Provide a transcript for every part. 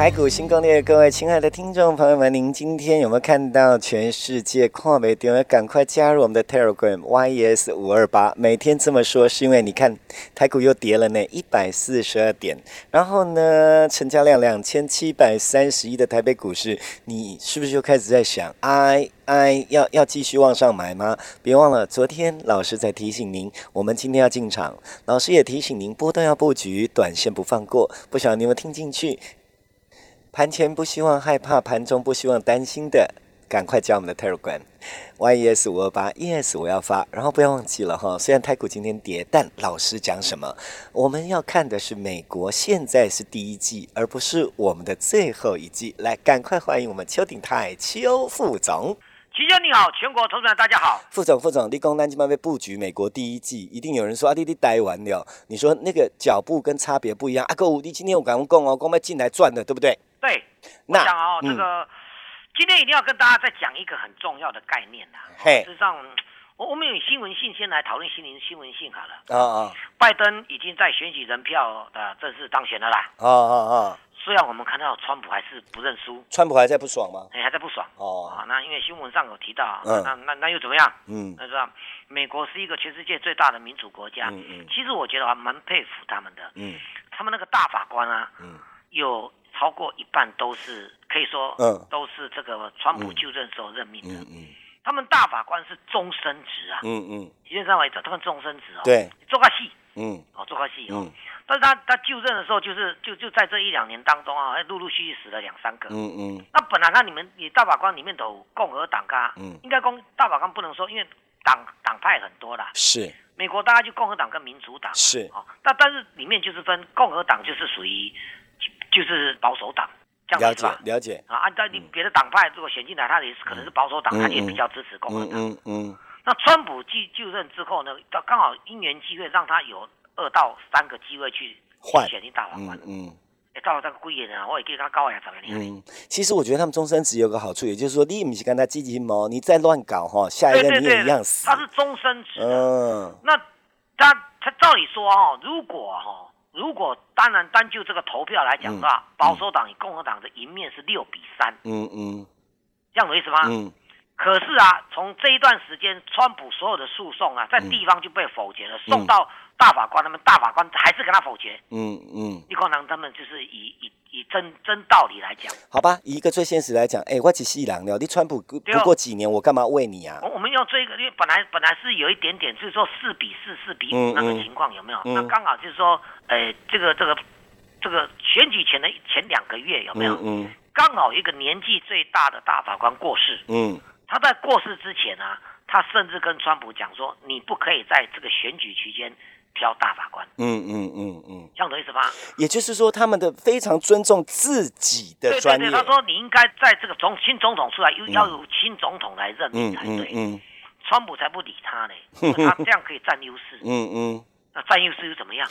台股新攻略，各位亲爱的听众朋友们，您今天有没有看到全世界跨媒体？赶快加入我们的 Telegram YES 五二八。每天这么说，是因为你看台股又跌了呢，一百四十二点。然后呢，成交量两千七百三十亿的台北股市，你是不是就开始在想，哎哎，要要继续往上买吗？别忘了，昨天老师在提醒您，我们今天要进场。老师也提醒您，波段要布局，短线不放过。不晓得你有没有听进去？盘前不希望害怕，盘中不希望担心的，赶快加我们的 Telegram YES 五二八 ES 我要发，然后不要忘记了哈。虽然台股今天跌，但老师讲什么？我们要看的是美国现在是第一季，而不是我们的最后一季。来，赶快欢迎我们邱鼎泰邱副总。齐兄你好，全国投资者大家好。副总，副总，立功单今晚被布局美国第一季，一定有人说阿弟弟呆完了。你说那个脚步跟差别不一样。阿哥五弟今天我敢讲哦，公要进来赚的，对不对？对，我想哦，这个今天一定要跟大家再讲一个很重要的概念呐。嘿，事实上，我我们用新闻性先来讨论新闻新闻性好了。啊啊，拜登已经在选举人票的正式当选了啦。啊啊啊！虽然我们看到川普还是不认输，川普还在不爽吗？哎，还在不爽。哦，啊，那因为新闻上有提到，嗯那那那又怎么样？嗯那是吧？美国是一个全世界最大的民主国家。嗯嗯其实我觉得还蛮佩服他们的。嗯他们那个大法官啊，嗯有超过一半都是可以说，嗯。都是这个川普就任时候任命的。嗯嗯他们大法官是终身职啊，嗯嗯，现在为止他们终身职哦。，对，做个戏。嗯。哦，做个戏哦。嗯。但是他他就任的时候，就是就就在这一两年当中啊，哎陆陆续续死了两三个。嗯嗯。那本来那你们你大法官里面都有共和党噶，嗯。应该公大法官不能说，因为党党派很多啦。是。美国大家就共和党跟民主党是。哦，那但是里面就是分共和党就是属于就就是保守党这样了解吧？了解，啊，按照你别的党派如果选进来，他也是可能是保守党，嗯他也比较支持共和嗯党。嗯嗯那川普继就任之后呢，刚刚好因缘机会让他有二到三个机会去换选进大法官嗯。嗯哎，到了这个贵人啊，我也给他高呀，怎么样？嗯，其实我觉得他们终身职有个好处，也就是说，你不是跟他积极谋，你再乱搞哈，下一对对任你也一样死。他是终身职。嗯那他他照理说哦，如果哈、如果当然单就这个投票来讲的话，保守党与共和党的赢面是六比三，嗯嗯。这样有意思吗？嗯。可是啊，从这一段时间，川普所有的诉讼啊，在地方就被否决了，送到大法官，他们大法官还是给他否决。嗯嗯，立光堂他们就是以以以真真道理来讲，好吧，以一个最现实来讲，哎，我只是一狼了，你川普不过几年，我干嘛为你啊我？我们要追一个，因为本来本来是有一点点，就是说四比四、四比嗯五那个嗯情况有没有？嗯那刚好就是说，呃，这个这个这个选举前的前两个月有没有？嗯嗯刚好一个年纪最大的大法官过世，嗯他在过世之前啊，他甚至跟川普讲说，你不可以在这个选举期间挑大法官，嗯嗯嗯嗯，这样懂意思吗？也就是说，他们的非常尊重自己的对对对，他说你应该在这个总新总统出来，又要有新总统来任命嗯才对。嗯嗯川普才不理他呢，他这样可以占优势。嗯嗯，那占优势又怎么样？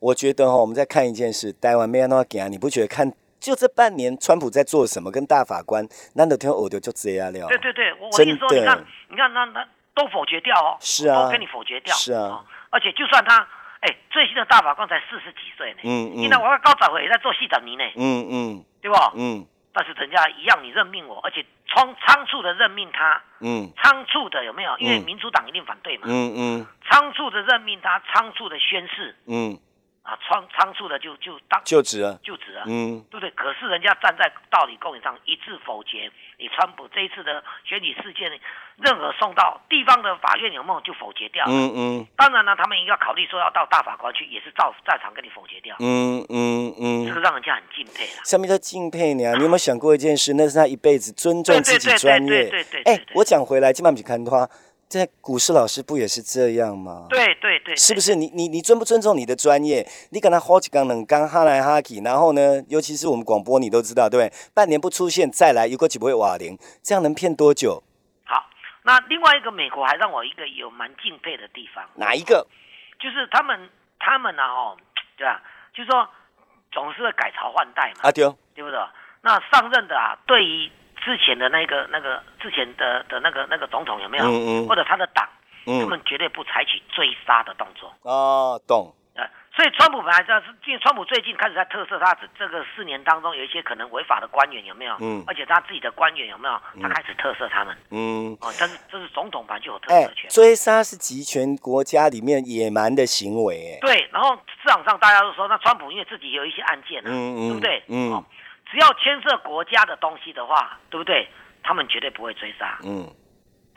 我觉得哈，我们在看一件事，台湾没安诺给啊，你不觉得看就这半年，川普在做什么？跟大法官难得听耳朵就这样了。对对对，我我跟你说，你看，你看那那都否决掉哦，是啊都给你否决掉，是啊哦，而且就算他，哎，最新的大法官才四十几岁呢，嗯嗯。现在我要高早回也在做系长尼呢，嗯嗯。对不？嗯。但是人家一样，你任命我，而且仓仓促的任命他，嗯。仓促的有没有？因为嗯。民主党一定反对嘛，嗯嗯。仓促的任命他，仓促的宣誓。嗯，啊，仓仓促的就就当就职了。就职了。嗯。对不对？可是人家站在道理公允上一致否决，你川普这一次的选举事件，任何送到地方的法院有没有就否决掉了？嗯嗯当然了，他们也要考虑说要到大法官去，也是照在场跟你否决掉，嗯嗯嗯。这个让人家很敬佩了。下面叫敬佩你啊！你有没有想过一件事？那是他一辈子尊重自己对对对专业。对对对对哎，我讲回来，今晚不看的话，这股市老师不也是这样吗？对对对，是不是你你你尊不尊重你的专业？你跟他好几缸冷刚哈来哈去，然后呢，尤其是我们广播，你都知道对不对？半年不出现再来，有个几不会瓦零，这样能骗多久？好。那另外一个美国还让我一个有蛮敬佩的地方，哪一个？就是他们他们呢、哦，对吧？就是说总是会改朝换代嘛，阿丢，对不对？那上任的啊，对于之前的那个那个之前的的那个那个总统有没有，嗯嗯或者他的党，他嗯，们绝对不采取追杀的动作。哦，懂，呃，所以川普本来这是，因为川普最近开始在特赦他这这个四年当中有一些可能违法的官员有没有？嗯而且他自己的官员有没有？他开始特赦他们。嗯，哦，但是这是总统本来就有特哎色权。，追杀是集权国家里面野蛮的行为，哎，对，然后市场上大家都说，那川普因为自己有一些案件啊，嗯嗯对不对？嗯哦，只要牵涉国家的东西的话，对不对？他们绝对不会追杀。嗯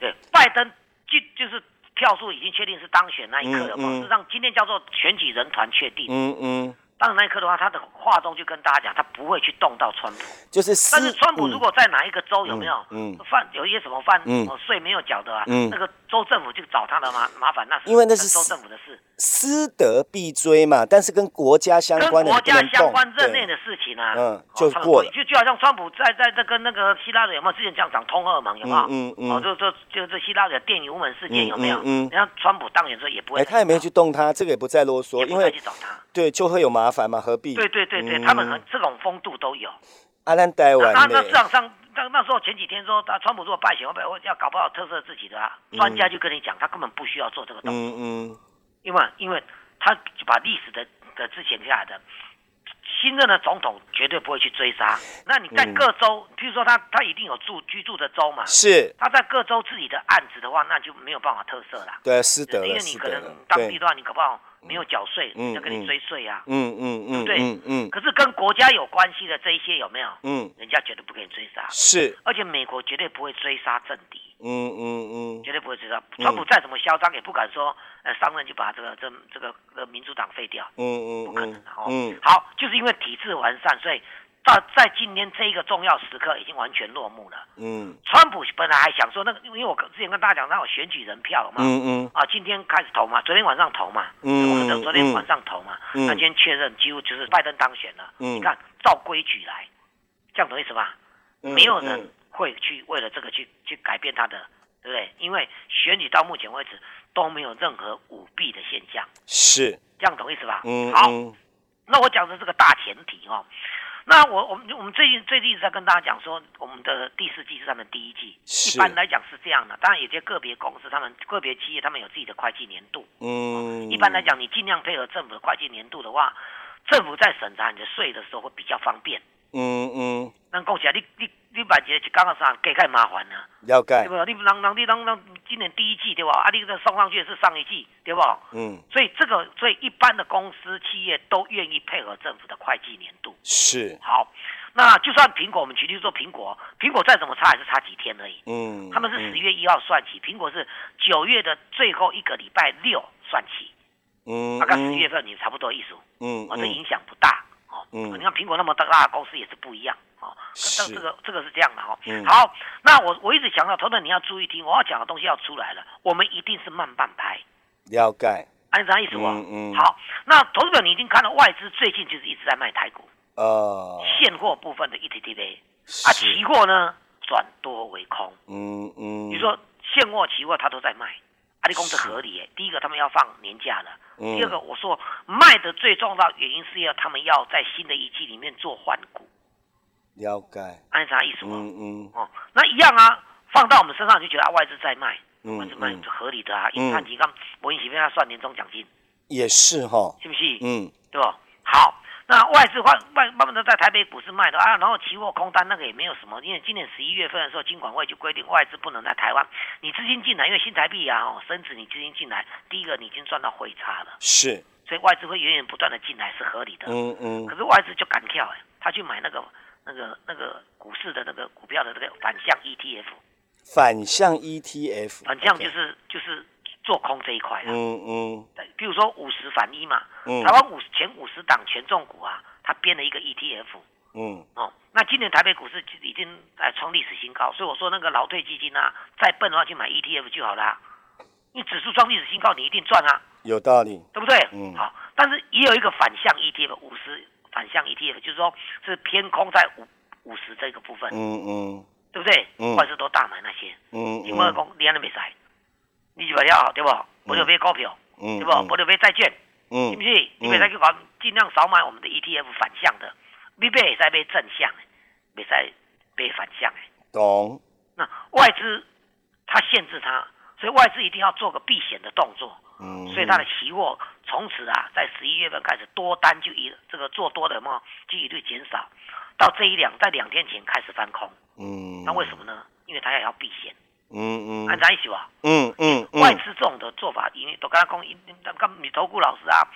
对，拜登就就是票数已经确定是当选那一刻了嘛，嗯嗯。事实上今天叫做选举人团确定。嗯嗯，当然那一刻的话，他的话中就跟大家讲，他不会去动到川普。就是但是川普如果在哪一个州嗯有没有嗯犯有一些什么犯嗯。呃税没有缴的啊嗯，那个州政府就找他的麻麻烦，那是因为那是州政府的事，私德必追嘛，但是跟国家相关的国家相关任对内的事情啊，嗯就过了就就好像川普在在这跟那个希拉里有没有之前这样讲通俄门有没有？嗯嗯嗯哦，就就就这希拉里的电油门事件有没有？嗯嗯嗯然后川普当选之后也不会他也没有去动他，这个也不再啰嗦，因为去找他。对就会有麻烦嘛，何必？对对对对，嗯他们很这种风度都有。啊，咱台湾那那市？场上，那那时候前几天说，他川普如果败选，会不会要搞不好特色自己的啊？专家就跟你讲，他根本不需要做这个动作，嗯嗯因为因为他就把历史的的之前下来的。新任的总统绝对不会去追杀。那你在嗯各州，譬如说他他一定有住居住的州嘛，是，他在各州自己的案子的话，那就没有办法特色了。对，是的，因为你可能当地的话，你搞不好没有缴税，嗯要跟你嗯追税啊。嗯嗯嗯对嗯嗯可是跟国家有关系的这一些有没有？嗯，人家绝对不给你追杀，是，而且美国绝对不会追杀政敌。嗯嗯嗯，绝对不会追杀。川普再怎么嚣张，也不敢说，呃，上任就把这个这这个呃民主党废掉，嗯嗯不可能的哦。嗯好，就是因为体制完善，所以到在今天这一个重要时刻已经完全落幕了。嗯川普本来还想说，那个因为我之前跟大家讲，他有选举人票嘛，嗯嗯啊，今天开始投嘛，昨天晚上投嘛，嗯我们等昨天晚上投嘛，嗯那今天确认几乎就是拜登当选了。嗯你看，照规矩来，这样懂意思吧？嗯，没有人嗯会去为了这个去去改变他的，对不对？因为选举到目前为止都没有任何舞弊的现象，是，这样懂意思吧？嗯好，嗯那我讲的这个大前提哦。那我我们我们最近最近一直在跟大家讲说，我们的第四季是他们第一季，一般来讲是这样的。当然，有些个别公司、他们个别企业，他们有自己的会计年度。嗯，一般来讲，你尽量配合政府的会计年度的话，政府在审查你的税的时候会比较方便。嗯嗯，咱讲起来，你你你把一个一讲到啥，加太麻烦啊。了解对，不？你人人你人人今年第一季对吧？啊，你这送上去是上一季对不？嗯所以这个，所以一般的公司企业都愿意配合政府的会计年度。是，好，那就算苹果，我们举例说苹果，苹果再怎么差也是差几天而已。嗯，他们是十月一号算起，苹果是九月的最后一个礼拜六算起，嗯，大概十月份你差不多意思。嗯，哦，这嗯影响不大。哦，嗯你看苹果那么大的公司也是不一样。哦，是但这个这个是这样的哦。嗯好，那我我一直强调，头等你要注意听，我要讲的东西要出来了，我们一定是慢半拍。了解，按啥意思不？嗯嗯好，那投资者你已经看到外资最近就是一直在卖台股，呃，现货部分的 ETTV 啊，期货呢转多为空。嗯嗯，你说现货、期货它都在卖，啊，你公司合理耶。第一个，他们要放年假了；嗯。第二个，我说卖的最重要原因是要他们要在新的一季里面做换股，了解，按啥意思嘛？嗯嗯。哦，那一样啊，放到我们身上就觉得啊外资在卖，嗯外资卖嗯。是合理的啊，嗯。因为看几刚我一起跟他算年终奖金，也是哈，是不是？嗯。对吧？好，那外资换外慢慢的在台北股市卖的啊，然后期货空单那个也没有什么，因为今年十一月份的时候，金管会就规定外资不能在台湾，你资金进来，因为新台币啊哦升值，你资金进来，第一个你已经赚到汇差了，是，所以外资会源源不断的进来是合理的。嗯嗯可是外资就敢跳哎，他去买那个那个那个股市的那个股票的这个反向 ETF，反向 ETF，反向就是就是做空这一块的。嗯嗯。对，比如说五十反一嘛，嗯。台湾五前五十档权重股啊，它编了一个 ETF 嗯。哦。那今年台北股市已经哎创历史新高，所以我说那个劳退基金啊，再笨的话去买 ETF 就好啦。你指数创历史新高，你一定赚啊，有道理，对不对？嗯。好，但是也有一个反向 ETF 五十反向 ETF，就是说是偏空在五五十这个部分，嗯嗯。对不对？嗯。外资都大买那些，嗯因为公你安尼没使，你就买了对不？我就买股票，嗯对不？我就买债券。嗯是不是？你别再去搞，尽量少买我们的 ETF 反向的，你别使买正向的，别在买反向的。懂，那外资它限制它，所以外资一定要做个避险的动作，嗯，所以它的期货从此啊，在十一月份开始多单就一这个做多的嘛，就一律减少，到这一两在两天前开始翻空，嗯，那为什么呢？因为它也要避险，嗯嗯按咱一起吧。嗯嗯外资这种的做法，因为都跟他讲，因跟你投顾老师啊，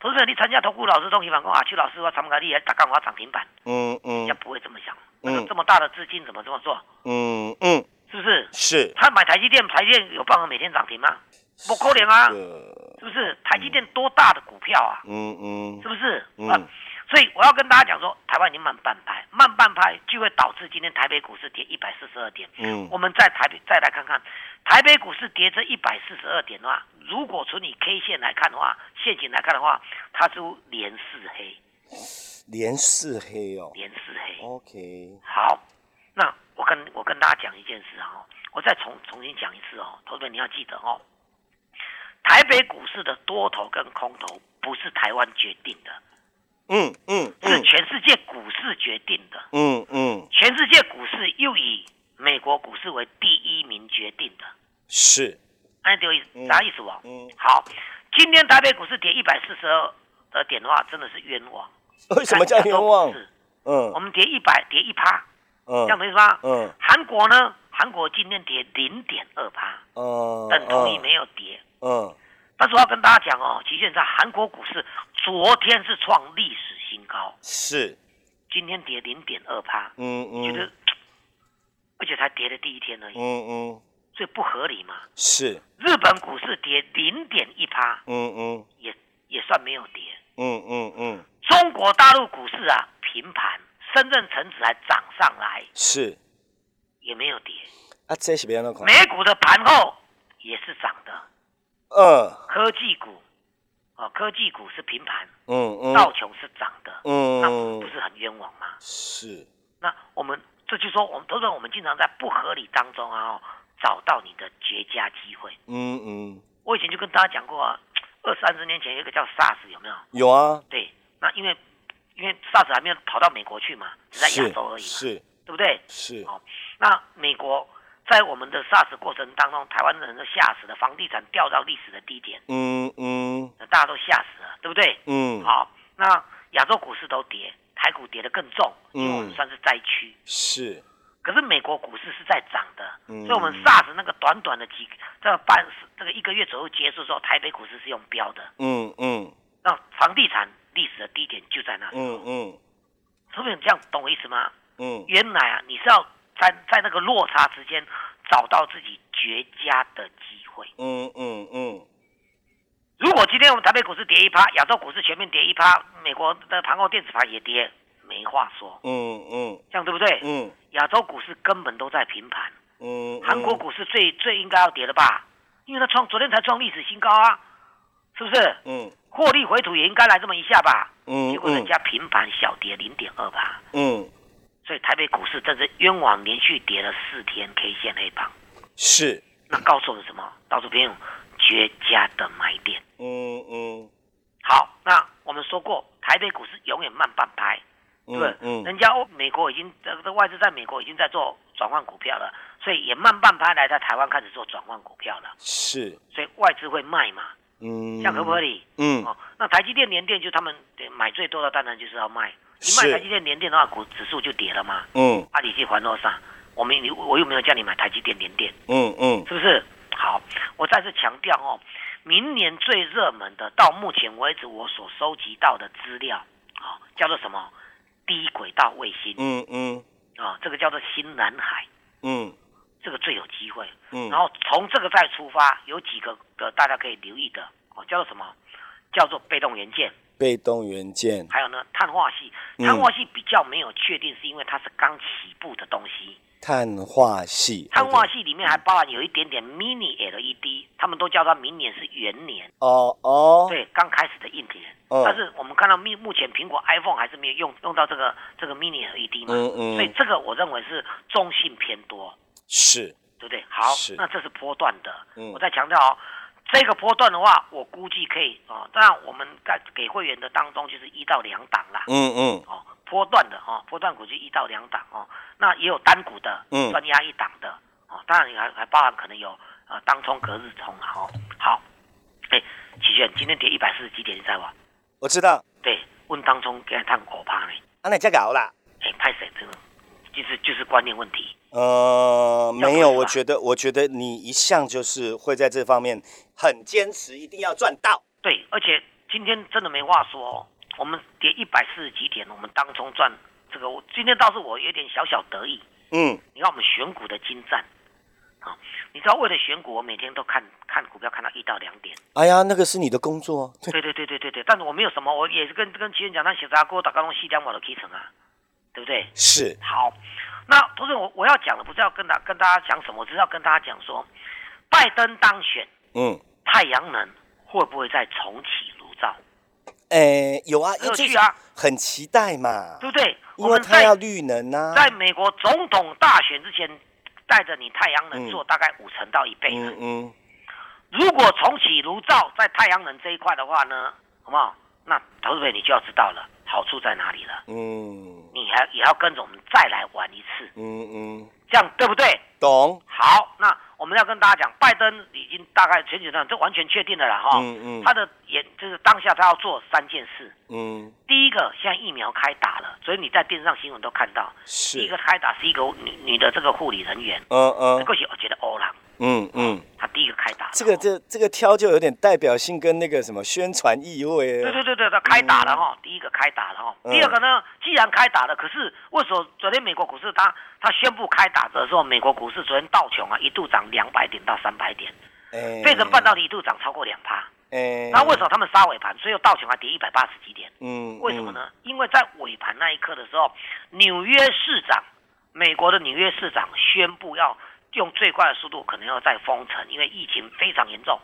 投资者你参加投顾老师东西反讲啊，去老师我参加你也打干我涨停板，嗯嗯人家不会这么想。嗯那个这么大的资金怎么这么做？嗯嗯，是不是？是，他买台积电，台积电有办法每天涨停吗？不可能啊，呃，是不是？台积电多大的股票啊？嗯嗯是不是？嗯啊，所以我要跟大家讲说，台湾已经慢半拍，慢半拍就会导致今天台北股市跌一百四十二点。嗯。我们在台北再来看看，台北股市跌这一百四十二点的话，如果从你 K 线来看的话，线型来看的话，它是连四黑，连四黑哦。连四黑。，OK，好，那我跟我跟大家讲一件事啊哦，我再重重新讲一次哦，投资人你要记得哦，台北股市的多头跟空头不是台湾决定的，嗯嗯是嗯全世界股市决定的。嗯嗯，全世界股市又以美国股市为第一名决定的，是，按这个意思嗯啥意思哦？嗯，好，今天台北股市跌一百四十二的点的话，真的是冤枉。为什么叫冤枉嗯我们跌一百，跌一趴，嗯这样没意思吗？嗯韩国呢？韩国今天跌零点二趴，嗯，等同于没有跌。嗯但是我要跟大家讲哦，其实在韩国股市昨天是创历史新高，是，今天跌零点二趴，嗯嗯。觉得嗯，而且才跌的第一天而已，嗯嗯。所以不合理嘛。是，日本股市跌零点一趴，嗯嗯。也也算没有跌。嗯嗯嗯。中国大陆股市啊平盘，深圳成指还涨上来，是，也没有跌。啊，这是别人看，美股的盘后也是涨。的，嗯科技股，哦，科技股是平盘，嗯嗯道琼是涨的，那嗯不是很冤枉吗？是，那我们这就说，我们投资我们经常在不合理当中啊，哦找到你的绝佳机会。嗯嗯我以前就跟大家讲过啊，二三十年前有一个叫 SARS 有没有？有啊，对，那因为因为 SARS 还没有跑到美国去嘛，只在亚洲而已嘛，是对不对？是，哦，那美国在我们的 SARS 过程当中，台湾人都吓死了，房地产掉到历史的低点，嗯嗯大家都吓死了，对不对？嗯好，那亚洲股市都跌，台股跌得更重，因为我们嗯算是灾区。是，可是美国股市是在涨的，嗯所以我们 SARS 那个短短的几这个半这个一个月左右结束之后，台北股市是用标的，嗯嗯那房地产历史的低点就在那里。嗯嗯是不是这样懂我意思吗？嗯原来啊，你是要在在那个落差之间找到自己绝佳的机会。嗯嗯嗯如果今天我们台北股市跌一趴，亚洲股市全面跌一趴，美国的盘后电子盘也跌，没话说，嗯嗯这样对不对？嗯亚洲股市根本都在平盘，嗯，韩国股市最最应该要跌了吧？因为它创昨天才创历史新高啊，是不是？嗯获利回吐也应该来这么一下吧？嗯结果人家平盘小跌零点二吧，嗯所以台北股市真是冤枉连续跌了四天 K 线黑棒。是，那告诉我们什么？告诉朋友绝佳的买点。嗯嗯好，那我们说过，台北股市永远慢半拍，对不对嗯？嗯人家欧美国已经这个外资在美国已经在做转换股票了，所以也慢半拍来在台湾开始做转换股票了，是，所以外资会卖嘛，嗯，这样合不合理？嗯哦，那台积电、联电就他们呃买最多的，当然就是要卖。一是卖台积电、联电的话，股指数就跌了嘛。嗯啊，你去还多少？我们你我又没有叫你买台积电、联电。嗯嗯是不是？好，我再次强调哦，明年最热门的，到目前为止我所收集到的资料，啊、叫做什么？低轨道卫星嗯嗯啊，这个叫做新南海，嗯这个最有机会。嗯，然后从这个再出发，有几个的大家可以留意的哦，叫做什么？叫做被动元件，被动元件，还有呢碳化系。嗯碳化系比较没有确定，是因为它是刚起步的东西。碳化系，碳化系里面还包含有一点点 mini LED，他们都叫它明年是元年，哦哦，对，刚开始的硬体。嗯但是我们看到目目前苹果 iPhone 还是没有用用到这个这个 mini LED 嘛，嗯嗯所以嗯，这个我认为是中性偏多。是，对不对？好，那这是波段的。嗯我再强调哦，这个波段的话，我估计可以哦。当然，我们在给会员的当中就是一到两档啦。嗯嗯哦，波段的哦，波段股就一到两档哦。那也有单股的，嗯专压一档的哦。当然，还还包含可能有呃当冲、隔日冲啊。哦，好，哎，齐炫，今天跌一百四十几点，你知道吧？我知道，对，问当冲给他探五趴呢。啊，那加搞啦。哎，拍谁这个？就是就是观念问题。呃，没有，我觉得，我觉得你一向就是会在这方面很坚持，一定要赚到。对，而且今天真的没话说、哦，我们跌一百四十几点，我们当中赚这个，我今天倒是我有点小小得意。嗯你看我们选股的精湛，啊，你知道为了选股，我每天都看看股票看到一到两点。哎呀，那个是你的工作，对，对对对对对对，但是我没有什么，我也是跟跟齐人讲，那写杂锅打高东西两我的提成啊，对不对？是，好，那同时我我要讲的不是要跟大跟大家讲什么，我只是要跟大家讲说，拜登当选，嗯，太阳能会不会再重启炉灶？哎，有啊，有趣啊，很期待嘛，对不对？因为我们在它要绿能啊，在美国总统大选之前，带着你太阳能嗯做大概五成到一倍。嗯嗯，如果重启炉灶在太阳能这一块的话呢，好不好？那投资者你就要知道了，好处在哪里了。嗯。你还也要跟着我们再来玩一次，嗯嗯，这样对不对？懂，好，那我们要跟大家讲，拜登已经大概前几段这完全确定了啦哈。嗯嗯。他的也就是当下他要做三件事。嗯，第一个，现在疫苗开打了，所以你在电视上新闻都看到，第一是个，开打是一个女女的这个护理人员，嗯嗯。这个是我觉得欧郎，嗯嗯，他第一个开打。这个这这个挑就有点代表性跟那个什么宣传意味对，对对对，他开打了哈，第一个开打了哈。嗯第二个呢，既然开打了，可是为什么昨天美国股市他他宣布开打的时候，美国股市昨天道琼啊一度涨两百点到三百点，哎费城半导体一度涨超过两趴。哎，那为什么他们杀尾盘，所以道琼还跌一百八十几点？嗯，为什么呢？因为在尾盘那一刻的时候，纽约市长，美国的纽约市长宣布要用最快的速度，可能要再封城，因为疫情非常严重。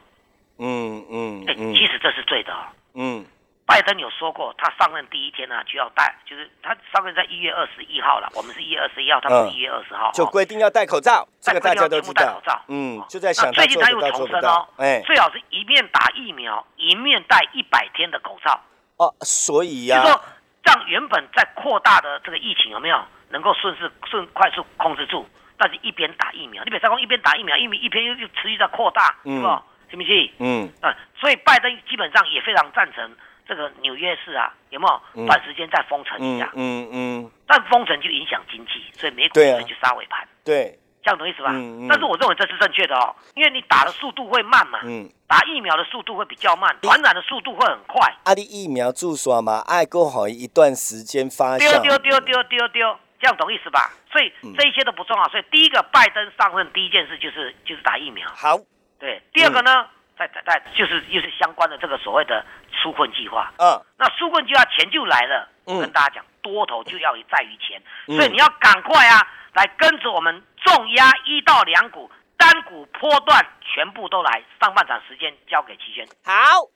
嗯嗯哎，嗯。其实这是对的。哦。嗯。拜登有说过，他上任第一天呢、就要戴，就是他上任在一月二十一号了，我们是一月二十一号，他们是嗯。一月二十号，就哦规定要戴口罩，这个大家都知道。戴口罩，哦，嗯就在想最近他又重申哦，，哎最好是一面打疫苗，一面戴一百天的口罩，哦，所以呀，就说让原本在扩大的这个疫情有没有能够顺势顺快速控制住，但是一边打疫苗，你比如说一边打疫苗，疫苗一边又又持续在扩大，嗯。是不？信不信？嗯。啊，所以拜登基本上也非常赞成这个纽约市啊，有没有？嗯。短时间再封城一嗯下？嗯嗯，但封城就影响经济，所以美股对啊。就杀尾盘，对，这样懂意思吧？嗯嗯。但是我认为这是正确的哦，因为你打的速度会慢嘛，嗯，打疫苗的速度会比较慢，传染的速度会很快。啊，你疫苗注射嘛，爱够好一段时间发丢，丢丢丢丢丢，这样懂意思吧？所以嗯这一些都不重要。所以第一个，拜登上任第一件事就是就是打疫苗。好，对，第二个嗯呢，再再再就是又是相关的这个所谓的纾困计划。嗯那纾困计划钱就来了，跟大家讲，多头就要在于钱，嗯所以你要赶快啊，来跟着我们重压一到两股，单股波段全部都来。上半场时间交给齐轩。好。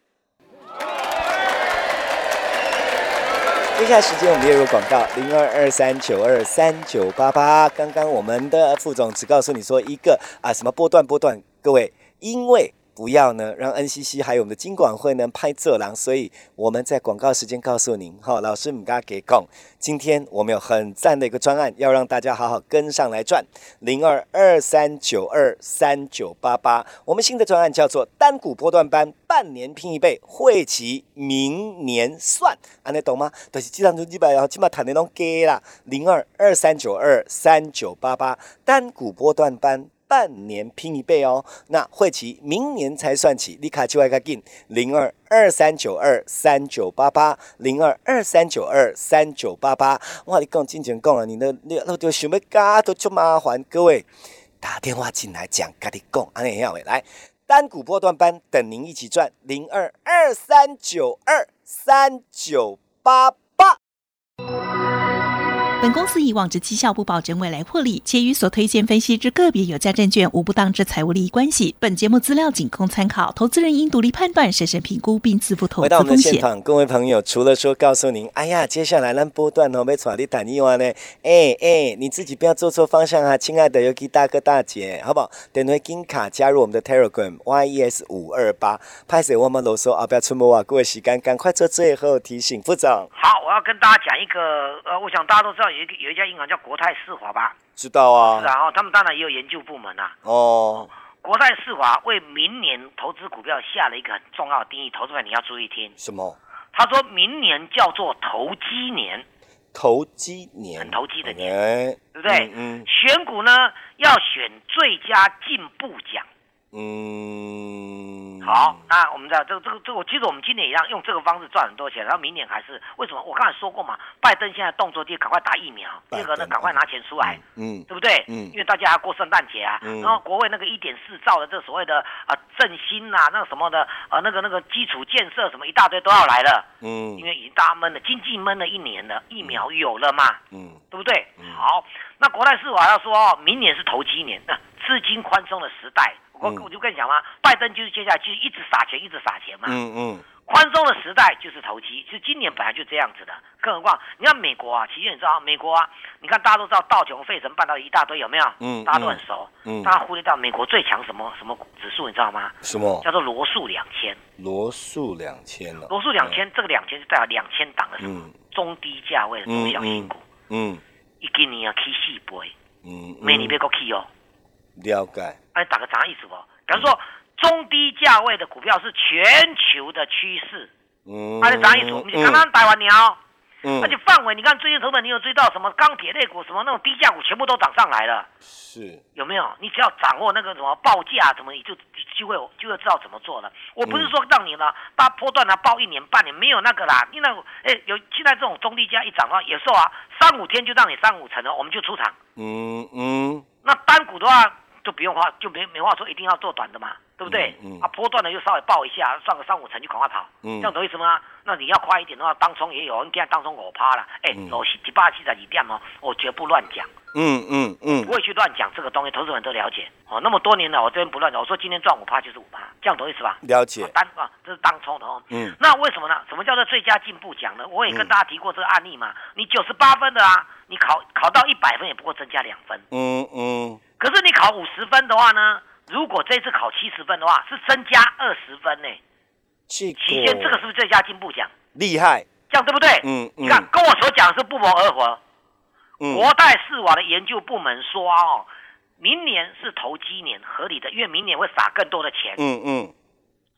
接下来时间我们列入广告零二二三九二三九八八。刚刚我们的副总只告诉你说一个啊什么波段波段，各位因为。不要呢，让 NCC 还有我们的金管会呢拍这狼，所以我们在广告时间告诉您，哈、老师唔该给讲，今天我们有很赞的一个专案，要让大家好好跟上来赚，零二二三九二三九八八，我们新的专案叫做单股波段班，半年拼一倍，会期明年算，安尼懂吗？就是这张就基本上起码谈的拢给啦，零二二三九二三九八八，单股波段班。半年拼一倍哦。那会期明年才算起，你卡就爱个进零二二三九二三九八八零二二三九二三九八八。我跟你讲，之前讲啊，你的你那就想要加都就麻烦，各位打电话进来讲，跟你讲，安尼样的来。单股波段班等您一起赚，零二二三九二三九八八。本公司以往之绩效不保证未来获利，且与所推荐分析之个别有价证券无不当之财务利益关系。本节目资料仅供参考，投资人应独立判断、审慎评估并自负投资回到我们的风险。现场，各位朋友，除了说告诉您，哎呀，接下来咱波段哦，被传你打以外呢，哎哎，你自己不要做错方向啊，亲爱的尤其大哥大姐，好不好？等会金卡加入我们的 Telegram YES 五二八，拍摄我们啰嗦啊，不要出门啊，各位时间赶快做最后提醒，副总好，我要跟大家讲一个，呃，我想大家都知道有一个有一家银行叫国泰世华吧？知道啊？是啊，哦，他们当然也有研究部门啊。哦，国泰世华为明年投资股票下了一个很重要的定义，投资者你要注意听。什么？他说明年叫做投机年，投机年，很投机的年年，对不对？嗯选股呢要选最佳进步奖。嗯，好，那我们知道这个这个这个，其实我们今年一样用这个方式赚很多钱，然后明年还是为什么？我刚才说过嘛，拜登现在动作第一，赶快打疫苗；第二个呢，赶快拿钱出来。嗯对不对？嗯因为大家要过圣诞节啊，嗯然后国会那个一点四兆的这所谓的啊振兴呐、那个什么的啊那个那个基础建设什么一大堆都要来了，嗯因为已经大家闷了，经济闷了一年了，疫苗有了嘛，嗯对不对？好，那国泰世华要说哦，明年是投机年，那资金宽松的时代，我嗯我就跟你讲嘛，拜登就是接下来就是一直撒钱，一直撒钱嘛，嗯嗯宽松的时代就是投机，就今年本来就这样子的。更何况，你看美国啊，其实你知道美国啊，你看大家都知道道琼、费城半导体一大堆，有没有？嗯大家都很熟。嗯大家忽略到美国最强什么什么指数，你知道吗？什么？叫做罗素两千。罗素两千了。罗素两千，这个两千就代表两千档的什么？嗯中低价位的中小型股。嗯一今年啊起四倍，嗯，明年别个起哦。了解。哎，打个啥意思不？比如说，中低价位的股票是全球的趋势，嗯，啊，你啥意思？你刚刚台湾鸟。嗯而且范围，你看最近成本，你有追到什么钢铁类股、什么那种低价股，全部都涨上来了，是有没有？你只要掌握那个什么报价，怎么你就就会就会知道怎么做了。我不是说让你呢大波段呢报一年半年，没有那个啦。因为哎有现在这种中低价一涨的话，有时候啊三五天就让你三五成了，我们就出场。嗯嗯那单股的话就不用话，就没没话说，一定要做短的嘛，对不对？嗯嗯啊，波段的就稍微报一下，赚个三五成就赶快跑，嗯这样懂意思吗？那你要快一点的话，当冲也有，你看当冲我趴了，哎、嗯我是一百七十二点哦，我绝不乱讲，嗯嗯嗯不会去乱讲这个东西，投资人都了解哦。那么多年了，我这边不乱讲，我说今天赚五趴就是五趴，这样懂意思吧？了解啊。单啊，这是当冲的哦。嗯那为什么呢？什么叫做最佳进步奖呢？我也跟嗯大家提过这个案例嘛。你九十八分的啊，你考考到一百分也不过增加两分。嗯嗯可是你考五十分的话呢，如果这次考七十分的话，是增加二十分呢。这期间这个是不是最佳进步奖？厉害。这样对不对？嗯嗯你看跟我所讲的是不谋而合。嗯国泰世华的研究部门说哦，明年是投机年，合理的，因为明年会撒更多的钱。嗯嗯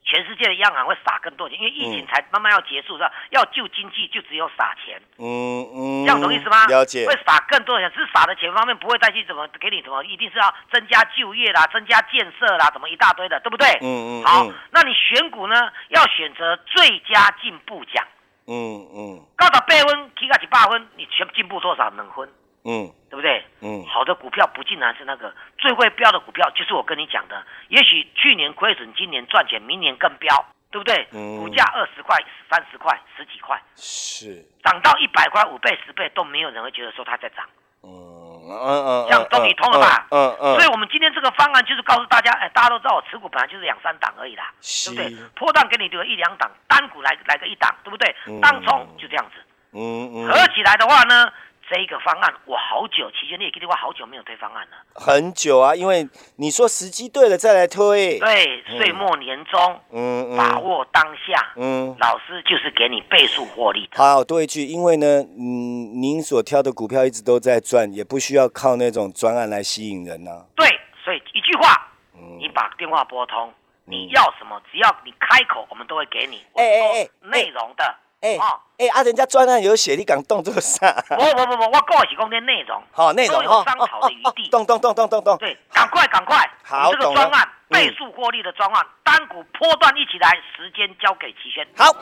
全世界的央行会撒更多钱，因为疫情嗯才慢慢要结束，是吧？要救经济就只有撒钱，嗯嗯，这样懂意思吗？了解会。撒更多的钱，只是撒的钱方面不会再去怎么给你怎么，一定是要增加就业啦、增加建设啦，怎么一大堆的，对不对？嗯嗯好嗯，那你选股呢，要选择最佳进步奖，嗯嗯高达八分，提到一百分，你全进步多少？两分，嗯对不对？嗯好的股票不竟然是那个最会标的股票，就是我跟你讲的。也许去年亏损，今年赚钱，明年更标，对不对？嗯股价二十块、三十块、十几块，是涨到一百块、五倍、十倍都没有人会觉得说它在涨。嗯嗯嗯，这样终于通了吧嗯嗯，所以，我们今天这个方案就是告诉大家，哎，大家都知道我持股本来就是两三档而已啦，对不对？波段给你留个一两档，单股来来个一档，对不对嗯？当冲就这样子。嗯嗯合起来的话呢，这一个方案我好久，其实你也给我好久没有推方案了。很久啊，因为你说时机对了再来推，对，岁末年终，嗯嗯把握当下，嗯。老师就是给你倍数获利的。好，多一句，因为呢，嗯，您所挑的股票一直都在赚，也不需要靠那种专案来吸引人呐、对，所以一句话，嗯你把电话拨通，你要什么，只要你开口，我们都会给你。哎哎哎内容的，哎哦哎啊，人家专案有写，你敢动这个啥？不不不不，我讲的是讲的内容，好，内容都有商讨的余地动动动动动动，对，赶快赶快，好这个专案嗯倍数获利的专案，单股波段一起来，时间交给齐轩。好。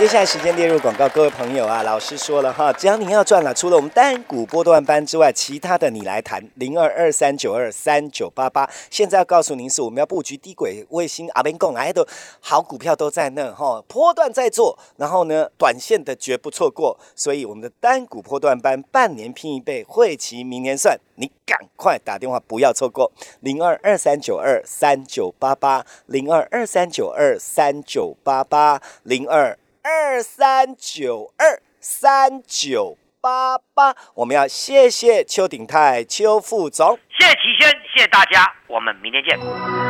接下来时间列入广告，各位朋友啊，老师说了哈，只要您要赚了，除了我们单股波段班之外，其他的你来谈零二二三九二三九八八。现在要告诉您是我们要布局低轨卫星阿边贡来的好股票都在那哈，波段在做，然后呢，短线的绝不错过。所以我们的单股波段班半年拼一倍，会期明年算，你赶快打电话，不要错过零二二三九二三九八八零二二三九二三九八八零二。二三九二三九八八，我们要谢谢邱鼎泰邱副总。谢谢齐轩，谢谢大家，我们明天见。